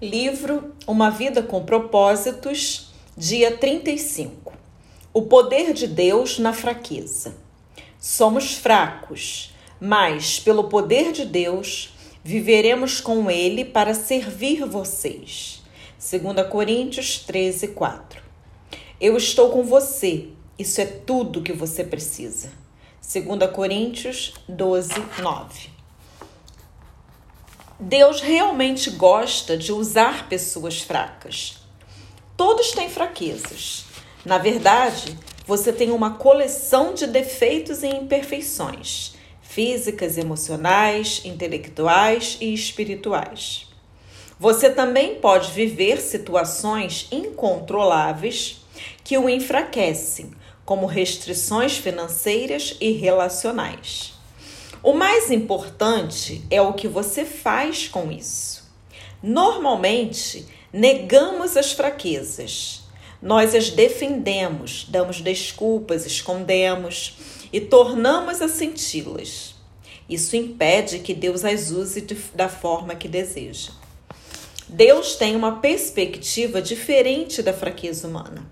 Livro Uma Vida com Propósitos, dia 35. O poder de Deus na fraqueza. Somos fracos, mas pelo poder de Deus viveremos com ele para servir vocês. 2 Coríntios 13, 4. Eu estou com você, isso é tudo que você precisa. 2 Coríntios 12, 9. Deus realmente gosta de usar pessoas fracas. Todos têm fraquezas. Na verdade, você tem uma coleção de defeitos e imperfeições físicas, emocionais, intelectuais e espirituais. Você também pode viver situações incontroláveis que o enfraquecem, como restrições financeiras e relacionais. O mais importante é o que você faz com isso. Normalmente, negamos as fraquezas. Nós as defendemos, damos desculpas, escondemos e tornamos a senti-las. Isso impede que Deus as use da forma que deseja. Deus tem uma perspectiva diferente da fraqueza humana.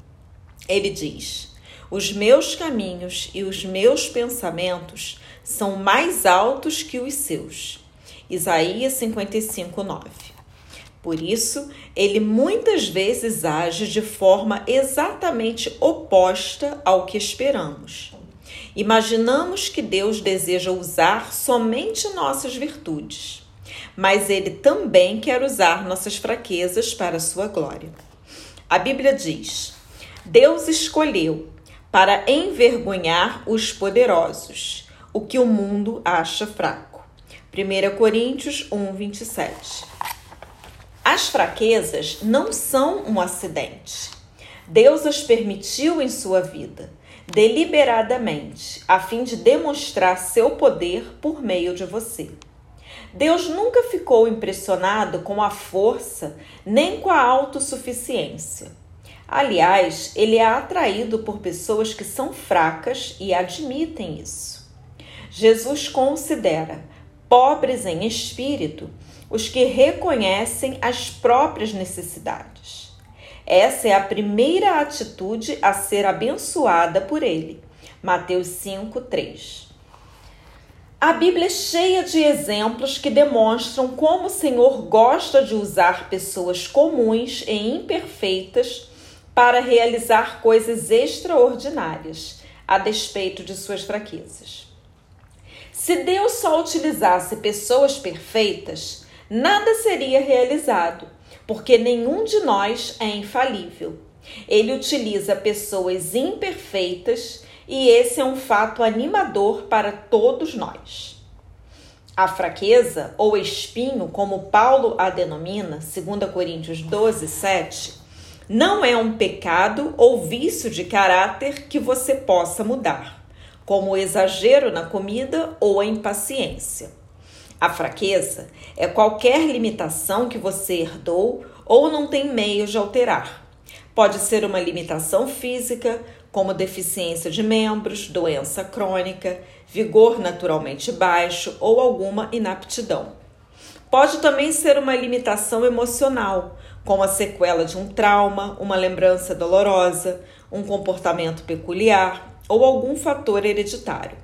Ele diz: Os meus caminhos e os meus pensamentos são mais altos que os seus. Isaías 55, 9. Por isso, ele muitas vezes age de forma exatamente oposta ao que esperamos. Imaginamos que Deus deseja usar somente nossas virtudes, mas ele também quer usar nossas fraquezas para a sua glória. A Bíblia diz: Deus escolheu para envergonhar os poderosos o que o mundo acha fraco. 1 Coríntios 1, 27. As fraquezas não são um acidente. Deus as permitiu em sua vida, deliberadamente, a fim de demonstrar seu poder por meio de você. Deus nunca ficou impressionado com a força nem com a autossuficiência. Aliás, ele é atraído por pessoas que são fracas e admitem isso. Jesus considera pobres em espírito os que reconhecem as próprias necessidades. Essa é a primeira atitude a ser abençoada por ele. Mateus 5, 3. A Bíblia é cheia de exemplos que demonstram como o Senhor gosta de usar pessoas comuns e imperfeitas para realizar coisas extraordinárias, a despeito de suas fraquezas. Se Deus só utilizasse pessoas perfeitas, nada seria realizado, porque nenhum de nós é infalível. Ele utiliza pessoas imperfeitas e esse é um fato animador para todos nós. A fraqueza, ou espinho, como Paulo a denomina, 2 Coríntios 12, 7, não é um pecado ou vício de caráter que você possa mudar como o exagero na comida ou a impaciência. A fraqueza é qualquer limitação que você herdou ou não tem meio de alterar. Pode ser uma limitação física, como deficiência de membros, doença crônica, vigor naturalmente baixo ou alguma inaptidão. Pode também ser uma limitação emocional, como a sequela de um trauma, uma lembrança dolorosa, um comportamento peculiar, ou algum fator hereditário.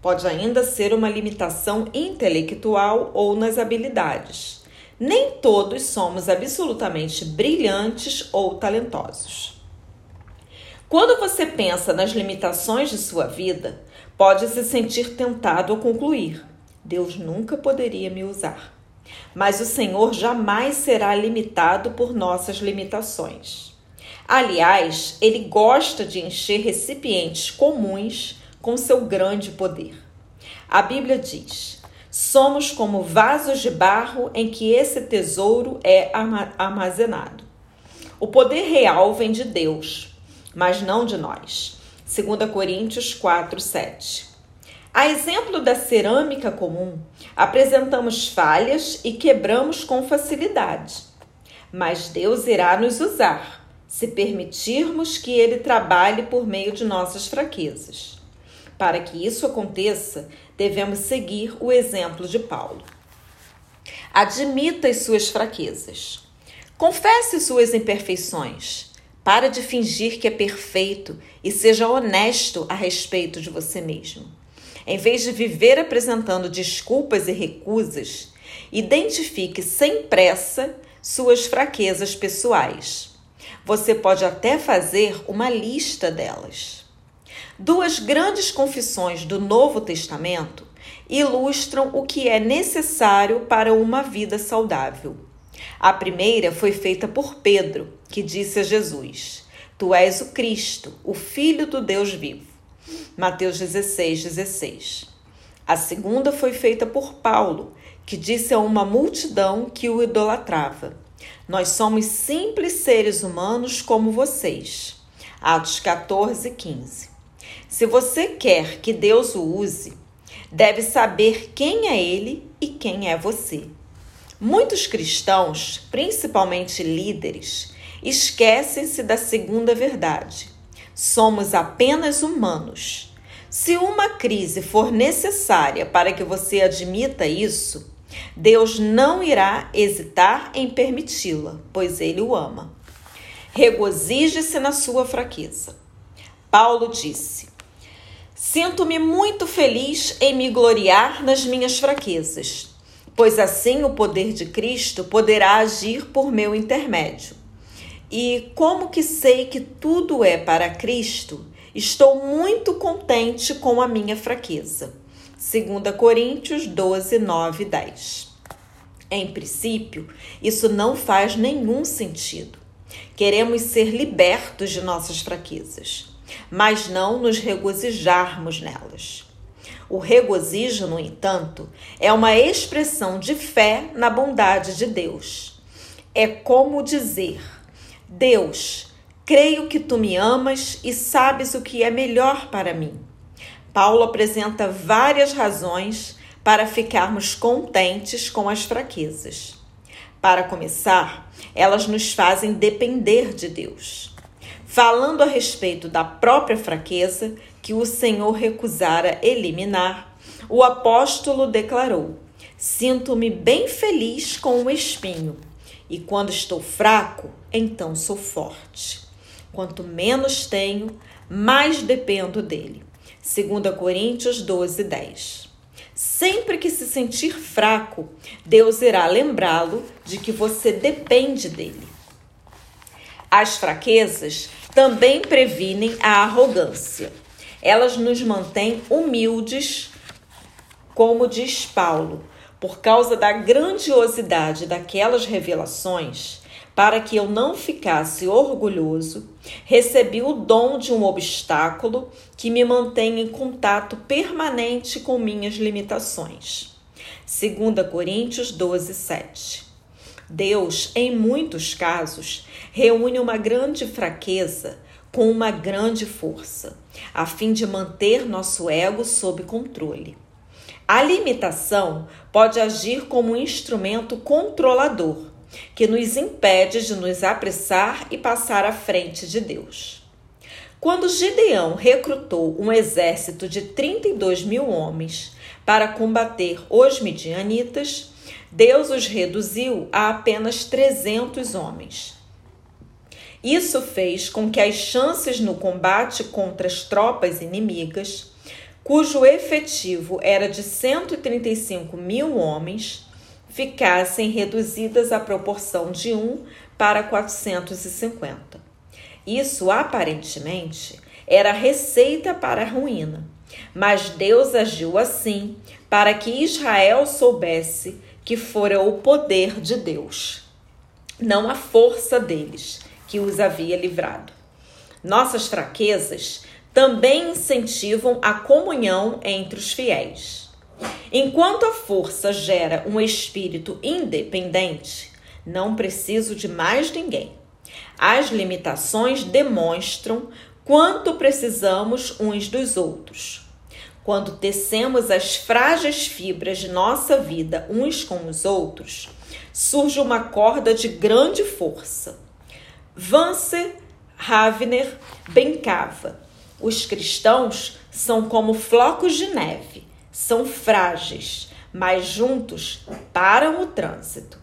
Pode ainda ser uma limitação intelectual ou nas habilidades. Nem todos somos absolutamente brilhantes ou talentosos. Quando você pensa nas limitações de sua vida, pode se sentir tentado a concluir: Deus nunca poderia me usar. Mas o Senhor jamais será limitado por nossas limitações. Aliás, ele gosta de encher recipientes comuns com seu grande poder. A Bíblia diz: somos como vasos de barro em que esse tesouro é armazenado. O poder real vem de Deus, mas não de nós. 2 Coríntios 4, 7. A exemplo da cerâmica comum, apresentamos falhas e quebramos com facilidade. Mas Deus irá nos usar se permitirmos que ele trabalhe por meio de nossas fraquezas. Para que isso aconteça, devemos seguir o exemplo de Paulo. Admita as suas fraquezas. Confesse suas imperfeições. Para de fingir que é perfeito e seja honesto a respeito de você mesmo. Em vez de viver apresentando desculpas e recusas, identifique sem pressa suas fraquezas pessoais. Você pode até fazer uma lista delas. Duas grandes confissões do Novo Testamento ilustram o que é necessário para uma vida saudável. A primeira foi feita por Pedro, que disse a Jesus: Tu és o Cristo, o Filho do Deus vivo. Mateus 16, 16. A segunda foi feita por Paulo, que disse a uma multidão que o idolatrava: Nós somos simples seres humanos como vocês. Atos 14, 15. Se você quer que Deus o use, deve saber quem é ele e quem é você. Muitos cristãos, principalmente líderes, esquecem-se da segunda verdade. Somos apenas humanos. Se uma crise for necessária para que você admita isso, Deus não irá hesitar em permiti-la, pois Ele o ama. Regozije-se na sua fraqueza. Paulo disse: Sinto-me muito feliz em me gloriar nas minhas fraquezas pois assim o poder de Cristo poderá agir por meu intermédio. E como que sei que tudo é para Cristo, estou muito contente com a minha fraqueza. 2 Coríntios 12, 9 e 10. Em princípio, isso não faz nenhum sentido. Queremos ser libertos de nossas fraquezas, mas não nos regozijarmos nelas. O regozijo, no entanto, é uma expressão de fé na bondade de Deus. É como dizer: Deus, creio que tu me amas e sabes o que é melhor para mim. Paulo apresenta várias razões para ficarmos contentes com as fraquezas. Para começar, elas nos fazem depender de Deus. Falando a respeito da própria fraqueza, que o Senhor recusara eliminar, o apóstolo declarou: Sinto-me bem feliz com o espinho, e quando estou fraco, então sou forte. Quanto menos tenho, mais dependo dele. 2 Coríntios 12, 10. Sempre que se sentir fraco, Deus irá lembrá-lo de que você depende dele. As fraquezas também previnem a arrogância. Elas nos mantêm humildes, como diz Paulo, por causa da grandiosidade daquelas revelações, para que eu não ficasse orgulhoso, recebi o dom de um obstáculo que me mantém em contato permanente com minhas limitações. 2 Coríntios 12, 7. Deus, em muitos casos, reúne uma grande fraqueza com uma grande força, a fim de manter nosso ego sob controle. A limitação pode agir como um instrumento controlador, que nos impede de nos apressar e passar à frente de Deus. Quando Gideão recrutou um exército de 32 mil homens para combater os midianitas, Deus os reduziu a apenas 300 homens. Isso fez com que as chances no combate contra as tropas inimigas, cujo efetivo era de 135 mil homens, ficassem reduzidas à proporção de 1 para 450. Isso aparentemente era receita para a ruína, mas Deus agiu assim para que Israel soubesse que fora o poder de Deus, não a força deles que os havia livrado. Nossas fraquezas também incentivam a comunhão entre os fiéis. Enquanto a força gera um espírito independente, não preciso de mais ninguém. As limitações demonstram quanto precisamos uns dos outros. Quando tecemos as frágeis fibras de nossa vida uns com os outros, surge uma corda de grande força Vance Ravner brincava: os cristãos são como flocos de neve, são frágeis, mas juntos param o trânsito.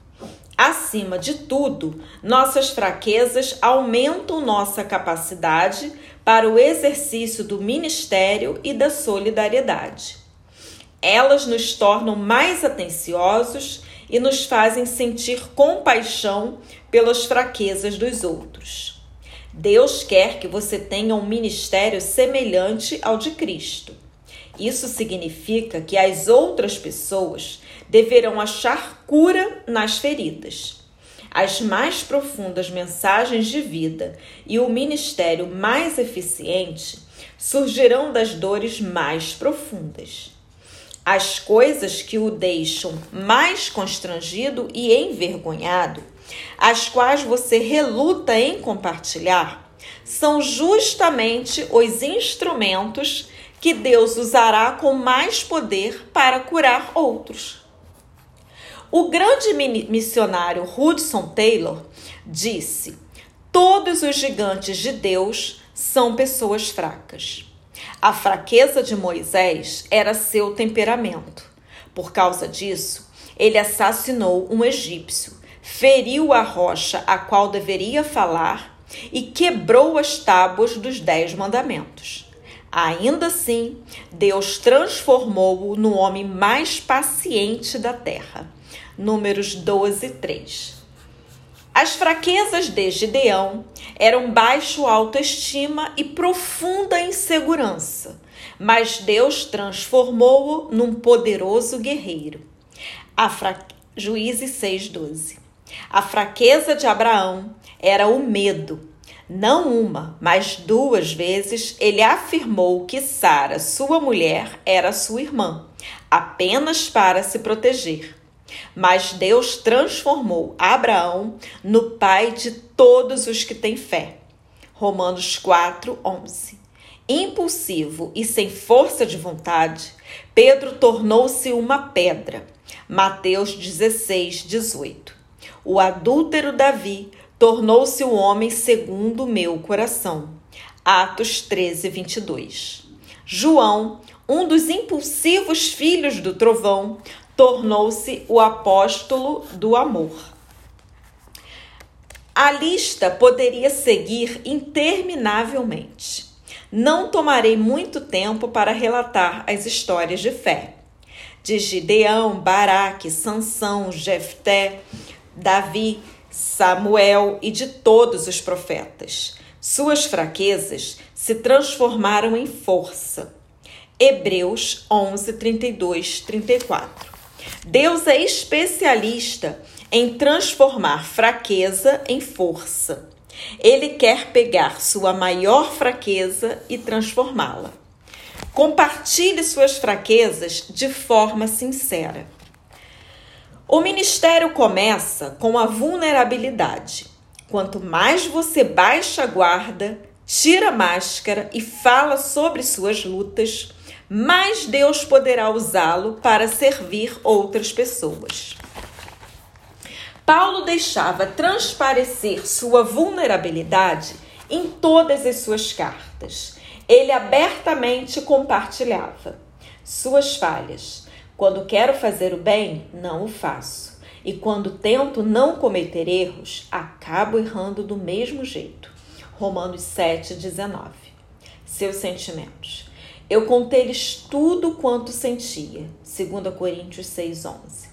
Acima de tudo, nossas fraquezas aumentam nossa capacidade para o exercício do ministério e da solidariedade. Elas nos tornam mais atenciosos e nos fazem sentir compaixão pelas fraquezas dos outros. Deus quer que você tenha um ministério semelhante ao de Cristo. Isso significa que as outras pessoas deverão achar cura nas feridas. As mais profundas mensagens de vida e o ministério mais eficiente surgirão das dores mais profundas. As coisas que o deixam mais constrangido e envergonhado, as quais você reluta em compartilhar, são justamente os instrumentos que Deus usará com mais poder para curar outros. O grande missionário Hudson Taylor disse: Todos os gigantes de Deus são pessoas fracas. A fraqueza de Moisés era seu temperamento. Por causa disso, ele assassinou um egípcio, feriu a rocha a qual deveria falar e quebrou as tábuas dos Dez Mandamentos. Ainda assim, Deus transformou-o no homem mais paciente da terra. Números 12, 3. As fraquezas de Gideão eram baixo autoestima e profunda insegurança, mas Deus transformou-o num poderoso guerreiro. A fra... Juízes 6,12. A fraqueza de Abraão era o medo não uma, mas duas vezes ele afirmou que Sara, sua mulher, era sua irmã, apenas para se proteger. Mas Deus transformou Abraão no pai de todos os que têm fé. Romanos 4, 11. Impulsivo e sem força de vontade, Pedro tornou-se uma pedra. Mateus 16, 18. O adúltero Davi tornou-se o homem segundo o meu coração. Atos 13, 22. João, um dos impulsivos filhos do trovão, tornou-se o apóstolo do amor. A lista poderia seguir interminavelmente. Não tomarei muito tempo para relatar as histórias de fé. De Gideão, Baraque, Sansão, Jefté, Davi, Samuel e de todos os profetas. Suas fraquezas se transformaram em força. Hebreus 11, 32, 34. Deus é especialista em transformar fraqueza em força. Ele quer pegar sua maior fraqueza e transformá-la. Compartilhe suas fraquezas de forma sincera. O ministério começa com a vulnerabilidade. Quanto mais você baixa a guarda, tira a máscara e fala sobre suas lutas, mais Deus poderá usá-lo para servir outras pessoas. Paulo deixava transparecer sua vulnerabilidade em todas as suas cartas. Ele abertamente compartilhava suas falhas quando quero fazer o bem, não o faço. E quando tento não cometer erros, acabo errando do mesmo jeito. Romanos 7,19. Seus sentimentos. Eu contei-lhes tudo quanto sentia. 2 Coríntios 6,11.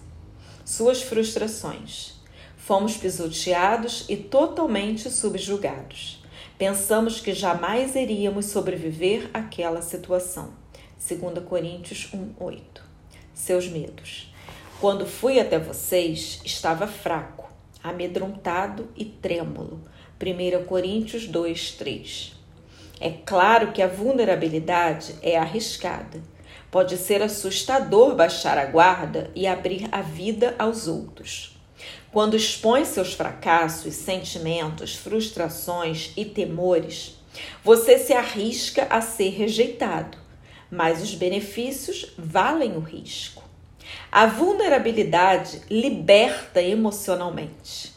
Suas frustrações. Fomos pisoteados e totalmente subjugados. Pensamos que jamais iríamos sobreviver àquela situação. 2 Coríntios 1,8 seus medos. Quando fui até vocês, estava fraco, amedrontado e trêmulo. 1 Coríntios 2, 3. É claro que a vulnerabilidade é arriscada. Pode ser assustador baixar a guarda e abrir a vida aos outros. Quando expõe seus fracassos, sentimentos, frustrações e temores, você se arrisca a ser rejeitado mas os benefícios valem o risco. A vulnerabilidade liberta emocionalmente.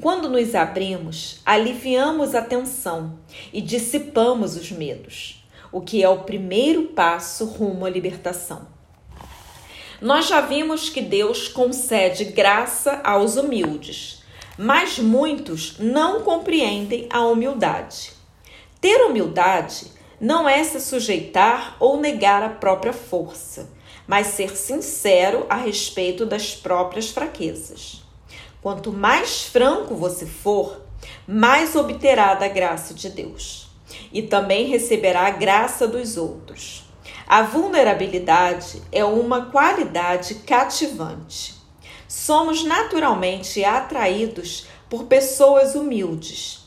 Quando nos abrimos, aliviamos a tensão e dissipamos os medos, o que é o primeiro passo rumo à libertação. Nós já vimos que Deus concede graça aos humildes, mas muitos não compreendem a humildade. Ter humildade não é se sujeitar ou negar a própria força, mas ser sincero a respeito das próprias fraquezas. Quanto mais franco você for, mais obterá da graça de Deus e também receberá a graça dos outros. A vulnerabilidade é uma qualidade cativante. Somos naturalmente atraídos por pessoas humildes.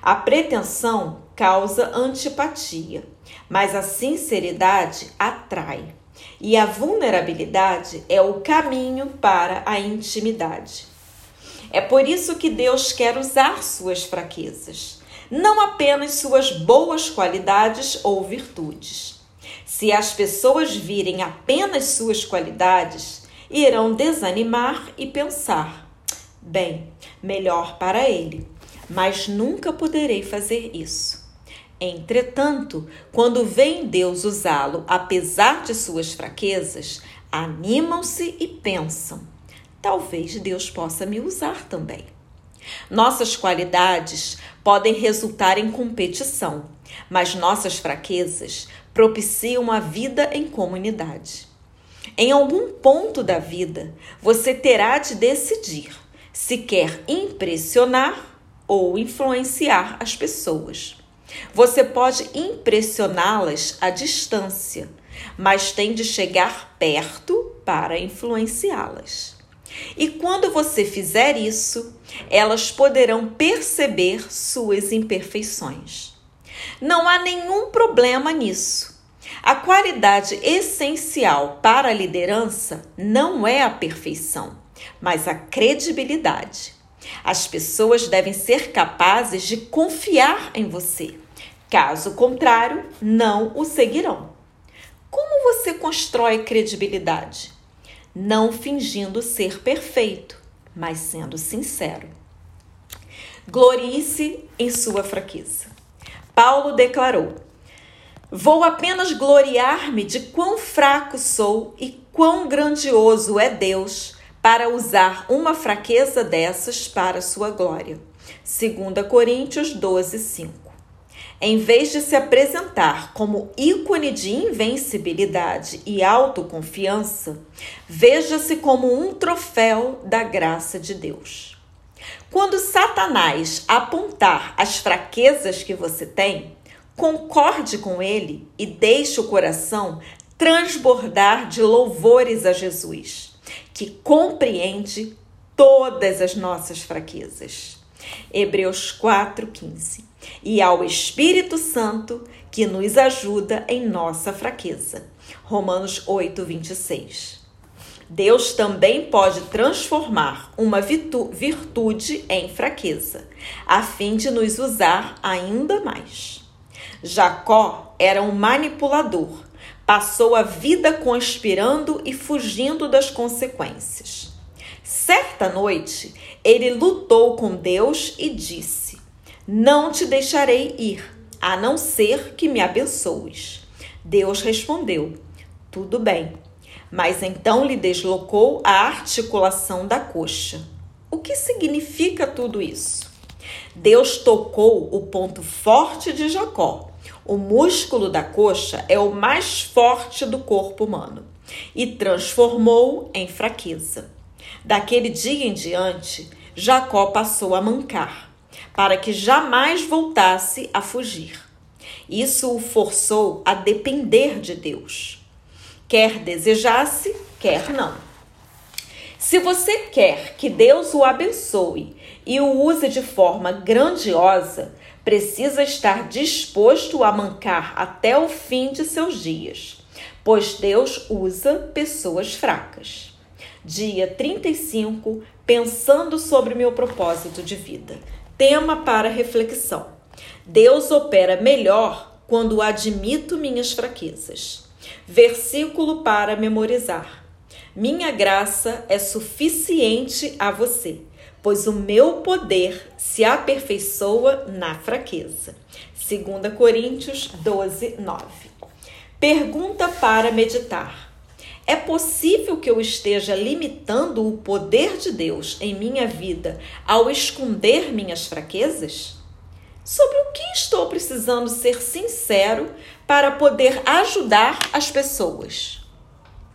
A pretensão causa antipatia, mas a sinceridade atrai. E a vulnerabilidade é o caminho para a intimidade. É por isso que Deus quer usar suas fraquezas, não apenas suas boas qualidades ou virtudes. Se as pessoas virem apenas suas qualidades, irão desanimar e pensar: bem, melhor para ele, mas nunca poderei fazer isso. Entretanto, quando veem Deus usá-lo apesar de suas fraquezas, animam-se e pensam: talvez Deus possa me usar também. Nossas qualidades podem resultar em competição, mas nossas fraquezas propiciam a vida em comunidade. Em algum ponto da vida, você terá de decidir se quer impressionar ou influenciar as pessoas. Você pode impressioná-las à distância, mas tem de chegar perto para influenciá-las. E quando você fizer isso, elas poderão perceber suas imperfeições. Não há nenhum problema nisso. A qualidade essencial para a liderança não é a perfeição, mas a credibilidade. As pessoas devem ser capazes de confiar em você. Caso contrário, não o seguirão. Como você constrói credibilidade? Não fingindo ser perfeito, mas sendo sincero. Glorie-se em sua fraqueza. Paulo declarou: Vou apenas gloriar-me de quão fraco sou e quão grandioso é Deus para usar uma fraqueza dessas para sua glória. 2 Coríntios 12, 5. Em vez de se apresentar como ícone de invencibilidade e autoconfiança, veja-se como um troféu da graça de Deus. Quando Satanás apontar as fraquezas que você tem, concorde com ele e deixe o coração transbordar de louvores a Jesus, que compreende todas as nossas fraquezas. Hebreus 4:15. E ao Espírito Santo que nos ajuda em nossa fraqueza. Romanos 8:26. Deus também pode transformar uma virtude em fraqueza, a fim de nos usar ainda mais. Jacó era um manipulador, passou a vida conspirando e fugindo das consequências. Certa noite, ele lutou com Deus e disse: Não te deixarei ir, a não ser que me abençoes. Deus respondeu: Tudo bem. Mas então lhe deslocou a articulação da coxa. O que significa tudo isso? Deus tocou o ponto forte de Jacó o músculo da coxa é o mais forte do corpo humano e transformou em fraqueza. Daquele dia em diante, Jacó passou a mancar, para que jamais voltasse a fugir. Isso o forçou a depender de Deus. Quer desejasse, quer não. Se você quer que Deus o abençoe e o use de forma grandiosa, precisa estar disposto a mancar até o fim de seus dias, pois Deus usa pessoas fracas. Dia 35, pensando sobre meu propósito de vida. Tema para reflexão. Deus opera melhor quando admito minhas fraquezas. Versículo para memorizar. Minha graça é suficiente a você pois o meu poder se aperfeiçoa na fraqueza. 2 Coríntios 12, 9. Pergunta para meditar: É possível que eu esteja limitando o poder de Deus em minha vida ao esconder minhas fraquezas? Sobre o que estou precisando ser sincero para poder ajudar as pessoas?